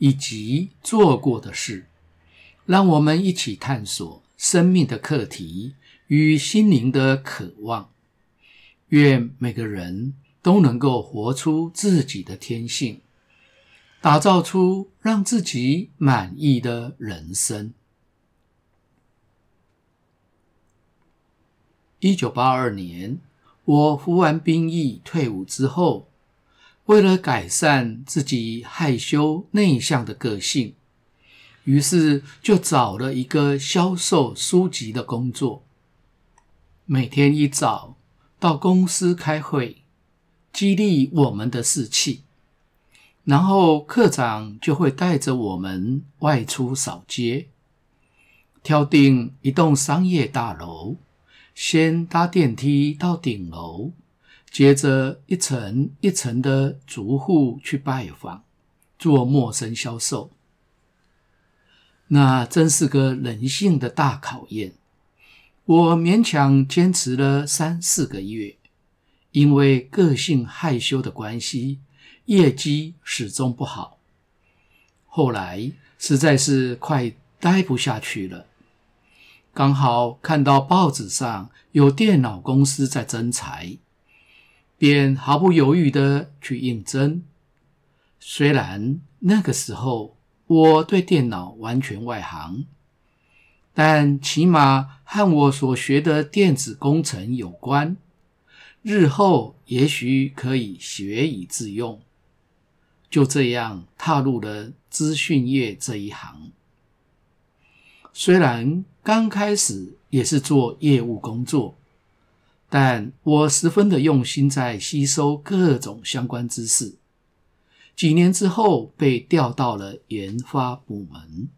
以及做过的事，让我们一起探索生命的课题与心灵的渴望。愿每个人都能够活出自己的天性，打造出让自己满意的人生。一九八二年。我服完兵役退伍之后，为了改善自己害羞内向的个性，于是就找了一个销售书籍的工作。每天一早到公司开会，激励我们的士气，然后课长就会带着我们外出扫街，挑定一栋商业大楼。先搭电梯到顶楼，接着一层一层的逐户去拜访，做陌生销售。那真是个人性的大考验。我勉强坚持了三四个月，因为个性害羞的关系，业绩始终不好。后来实在是快待不下去了。刚好看到报纸上有电脑公司在征才，便毫不犹豫地去应征。虽然那个时候我对电脑完全外行，但起码和我所学的电子工程有关，日后也许可以学以致用。就这样踏入了资讯业这一行。虽然刚开始也是做业务工作，但我十分的用心在吸收各种相关知识。几年之后，被调到了研发部门。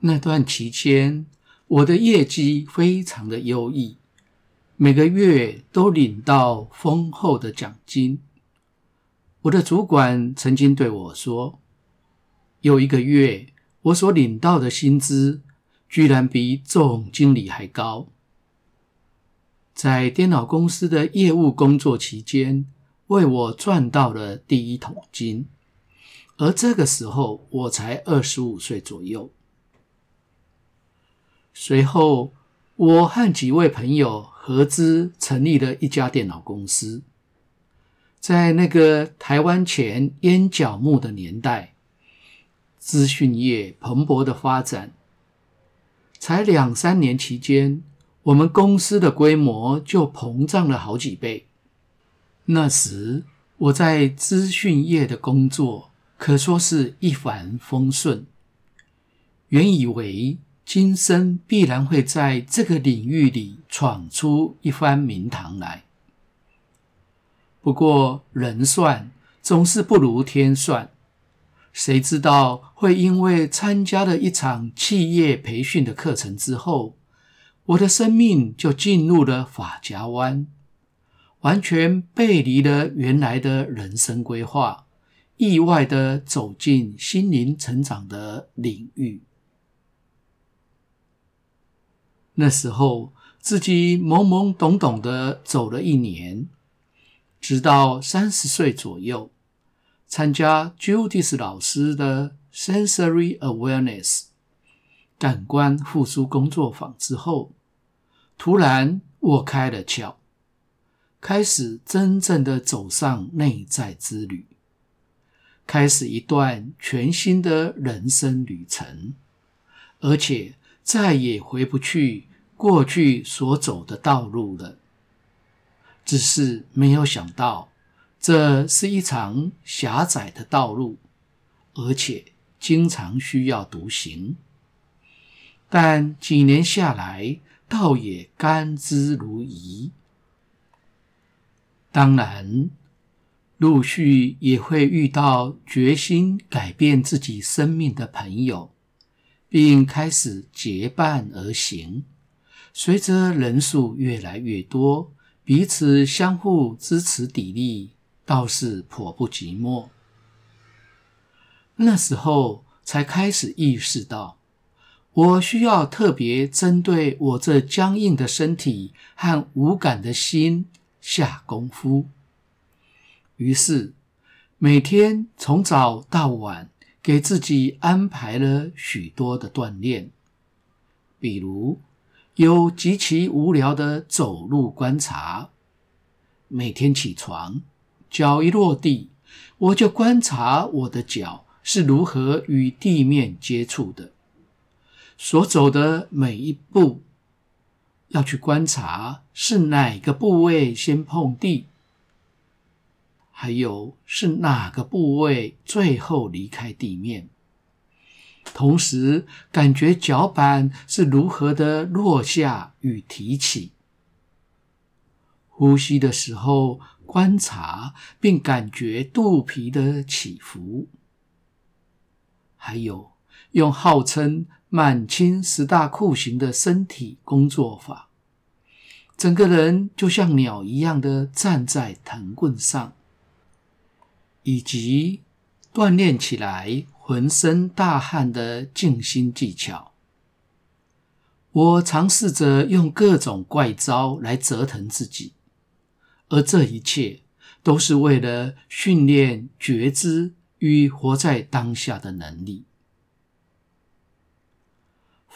那段期间，我的业绩非常的优异，每个月都领到丰厚的奖金。我的主管曾经对我说：“有一个月。”我所领到的薪资居然比总经理还高。在电脑公司的业务工作期间，为我赚到了第一桶金，而这个时候我才二十五岁左右。随后，我和几位朋友合资成立了一家电脑公司。在那个台湾前烟脚木的年代。资讯业蓬勃的发展，才两三年期间，我们公司的规模就膨胀了好几倍。那时我在资讯业的工作可说是一帆风顺，原以为今生必然会在这个领域里闯出一番名堂来。不过人算总是不如天算。谁知道会因为参加了一场企业培训的课程之后，我的生命就进入了法夹弯，完全背离了原来的人生规划，意外地走进心灵成长的领域。那时候自己懵懵懂懂地走了一年，直到三十岁左右。参加 Judith 老师的 Sensory Awareness 感官复苏工作坊之后，突然我开了窍，开始真正的走上内在之旅，开始一段全新的人生旅程，而且再也回不去过去所走的道路了。只是没有想到。这是一场狭窄的道路，而且经常需要独行。但几年下来，倒也甘之如饴。当然，陆续也会遇到决心改变自己生命的朋友，并开始结伴而行。随着人数越来越多，彼此相互支持砥砺，倒是颇不寂寞。那时候才开始意识到，我需要特别针对我这僵硬的身体和无感的心下功夫。于是，每天从早到晚，给自己安排了许多的锻炼，比如有极其无聊的走路观察。每天起床，脚一落地，我就观察我的脚是如何与地面接触的，所走的每一步，要去观察是哪个部位先碰地。还有是哪个部位最后离开地面？同时感觉脚板是如何的落下与提起。呼吸的时候观察并感觉肚皮的起伏。还有用号称满清十大酷刑的身体工作法，整个人就像鸟一样的站在藤棍上。以及锻炼起来浑身大汗的静心技巧，我尝试着用各种怪招来折腾自己，而这一切都是为了训练觉知与活在当下的能力。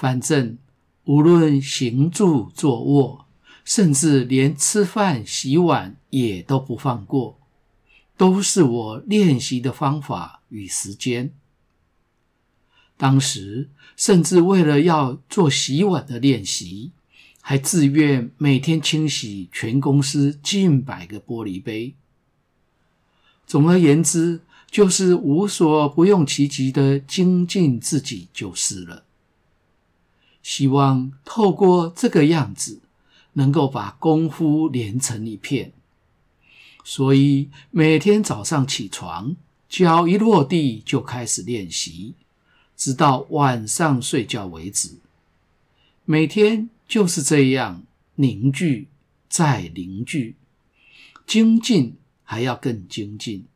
反正无论行住坐卧，甚至连吃饭洗碗也都不放过。都是我练习的方法与时间。当时甚至为了要做洗碗的练习，还自愿每天清洗全公司近百个玻璃杯。总而言之，就是无所不用其极的精进自己就是了。希望透过这个样子，能够把功夫连成一片。所以每天早上起床，脚一落地就开始练习，直到晚上睡觉为止。每天就是这样凝聚再凝聚，精进还要更精进。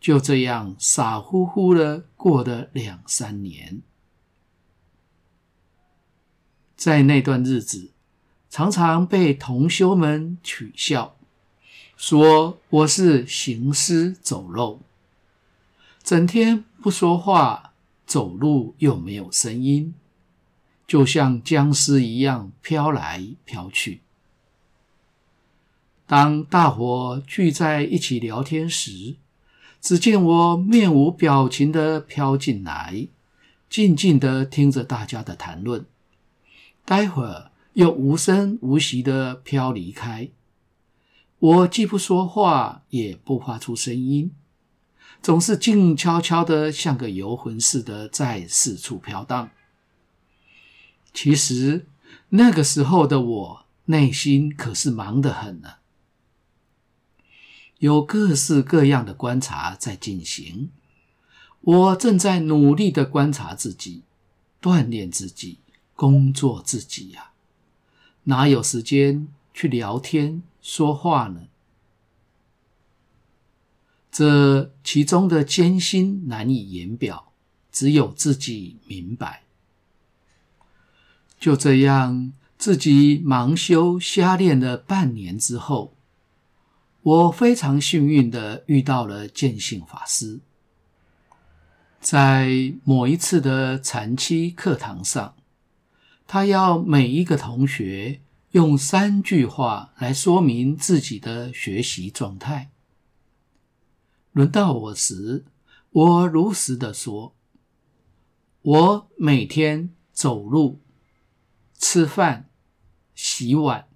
就这样傻乎乎的过了两三年，在那段日子，常常被同修们取笑。说我是行尸走肉，整天不说话，走路又没有声音，就像僵尸一样飘来飘去。当大伙聚在一起聊天时，只见我面无表情地飘进来，静静地听着大家的谈论，待会儿又无声无息地飘离开。我既不说话，也不发出声音，总是静悄悄的，像个游魂似的在四处飘荡。其实那个时候的我，内心可是忙得很呢，有各式各样的观察在进行。我正在努力的观察自己，锻炼自己，工作自己呀，哪有时间去聊天？说话呢？这其中的艰辛难以言表，只有自己明白。就这样，自己盲修瞎练了半年之后，我非常幸运的遇到了见性法师。在某一次的禅七课堂上，他要每一个同学。用三句话来说明自己的学习状态。轮到我时，我如实的说：“我每天走路、吃饭、洗碗。”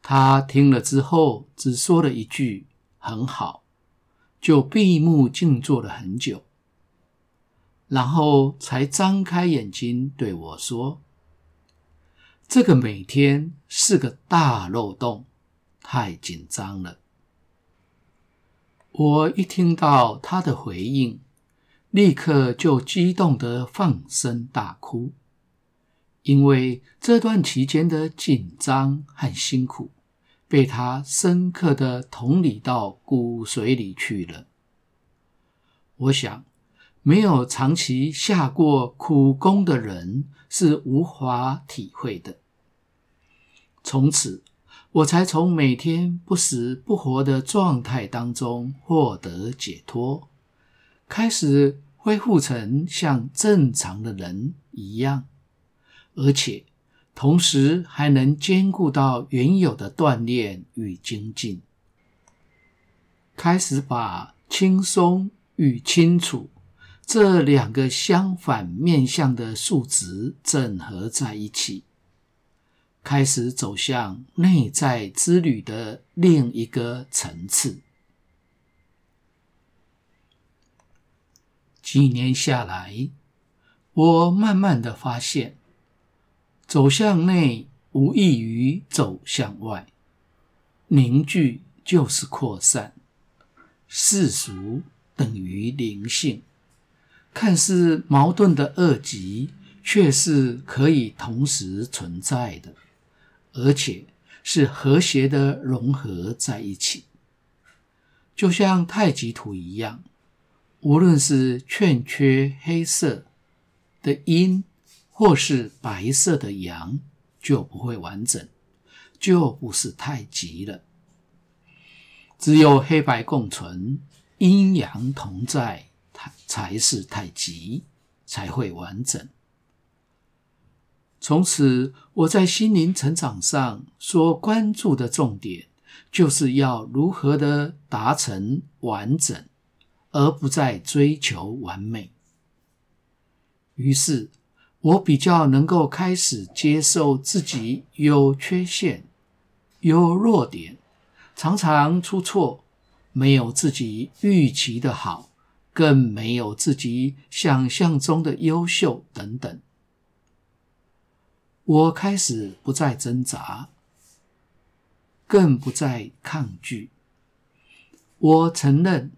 他听了之后，只说了一句“很好”，就闭目静坐了很久，然后才张开眼睛对我说。这个每天是个大漏洞，太紧张了。我一听到他的回应，立刻就激动地放声大哭，因为这段期间的紧张和辛苦，被他深刻地同理到骨髓里去了。我想，没有长期下过苦功的人是无法体会的。从此，我才从每天不死不活的状态当中获得解脱，开始恢复成像正常的人一样，而且同时还能兼顾到原有的锻炼与精进，开始把轻松与清楚这两个相反面向的数值整合在一起，开始走向内在之旅的另一个层次。几年下来，我慢慢的发现，走向内无异于走向外，凝聚就是扩散，世俗。等于灵性，看似矛盾的二极，却是可以同时存在的，而且是和谐的融合在一起，就像太极图一样，无论是欠缺黑色的阴，或是白色的阳，就不会完整，就不是太极了。只有黑白共存。阴阳同在，才是太极，才会完整。从此，我在心灵成长上所关注的重点，就是要如何的达成完整，而不再追求完美。于是，我比较能够开始接受自己有缺陷、有弱点，常常出错。没有自己预期的好，更没有自己想象中的优秀等等。我开始不再挣扎，更不再抗拒。我承认，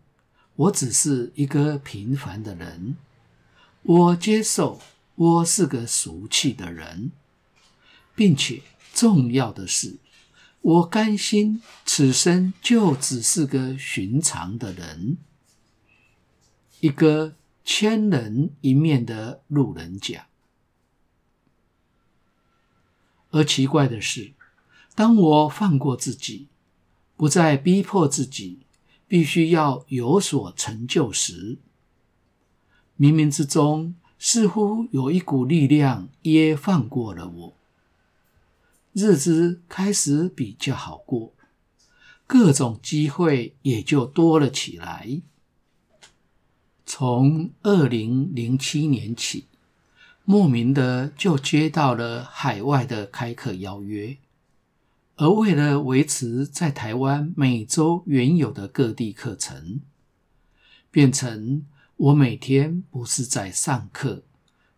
我只是一个平凡的人。我接受，我是个俗气的人，并且重要的是，我甘心，此生就只是个寻常的人，一个千人一面的路人甲。而奇怪的是，当我放过自己，不再逼迫自己必须要有所成就时，冥冥之中似乎有一股力量也放过了我。日子开始比较好过，各种机会也就多了起来。从二零零七年起，莫名的就接到了海外的开课邀约，而为了维持在台湾每周原有的各地课程，变成我每天不是在上课，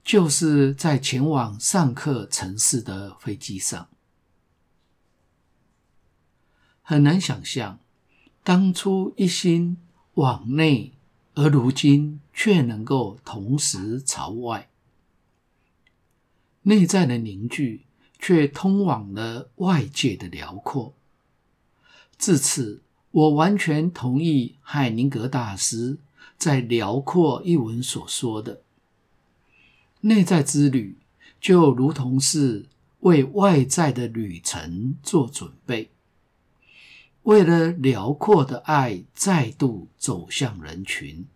就是在前往上课城市的飞机上。很难想象，当初一心往内，而如今却能够同时朝外，内在的凝聚却通往了外界的辽阔。至此，我完全同意海宁格大师在《辽阔》一文所说的：内在之旅就如同是为外在的旅程做准备。为了辽阔的爱再度走向人群，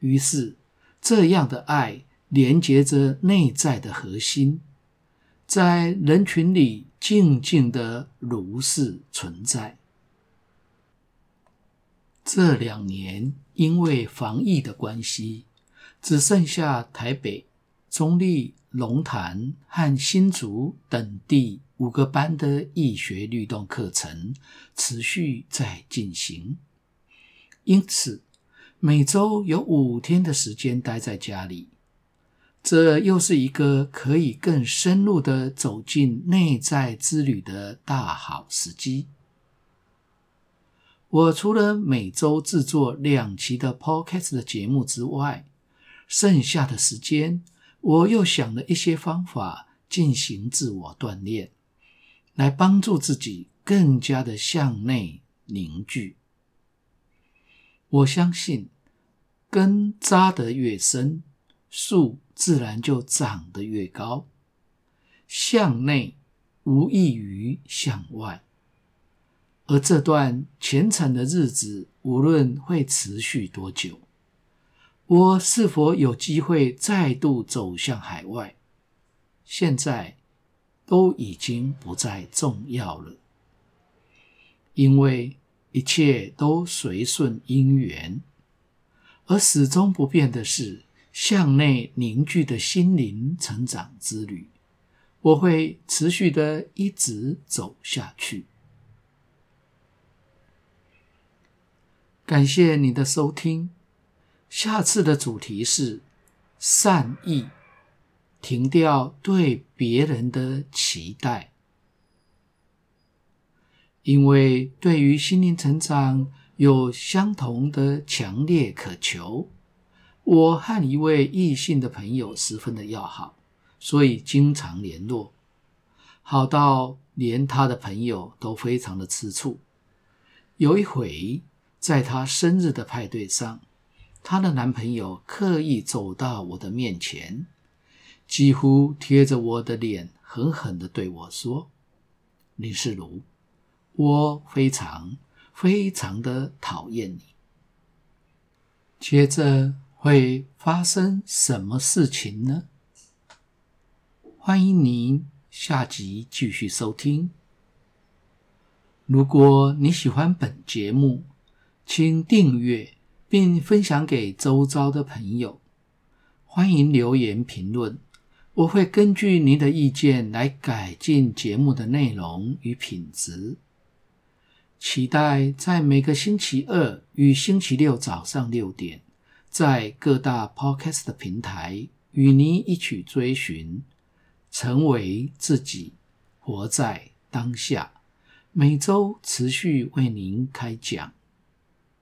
于是这样的爱连接着内在的核心，在人群里静静的如是存在。这两年因为防疫的关系，只剩下台北、中坜、龙潭和新竹等地。五个班的易学律动课程持续在进行，因此每周有五天的时间待在家里，这又是一个可以更深入的走进内在之旅的大好时机。我除了每周制作两期的 Podcast 的节目之外，剩下的时间，我又想了一些方法进行自我锻炼，来帮助自己更加的向内凝聚。我相信，根扎得越深，树自然就长得越高。向内无异于向外。而这段虔诚的日子，无论会持续多久，我是否有机会再度走向海外，现在都已经不再重要了，因为一切都随顺因缘，而始终不变的是向内凝聚的心灵成长之旅，我会持续的一直走下去。感谢你的收听，下次的主题是善意，停掉对别人的期待，因为对于心灵成长有相同的强烈渴求，我和一位异性的朋友十分的要好，所以经常联络，好到连他的朋友都非常的吃醋。有一回，在她生日的派对上，她的男朋友刻意走到我的面前，几乎贴着我的脸，狠狠地对我说：“林世如，我非常非常的讨厌你。”接着会发生什么事情呢？欢迎您下集继续收听。如果你喜欢本节目，请订阅并分享给周遭的朋友。欢迎留言评论，我会根据您的意见来改进节目的内容与品质。期待在每个星期二与星期六早上六点，在各大 Podcast 平台与您一起追寻，成为自己，活在当下。每周持续为您开讲。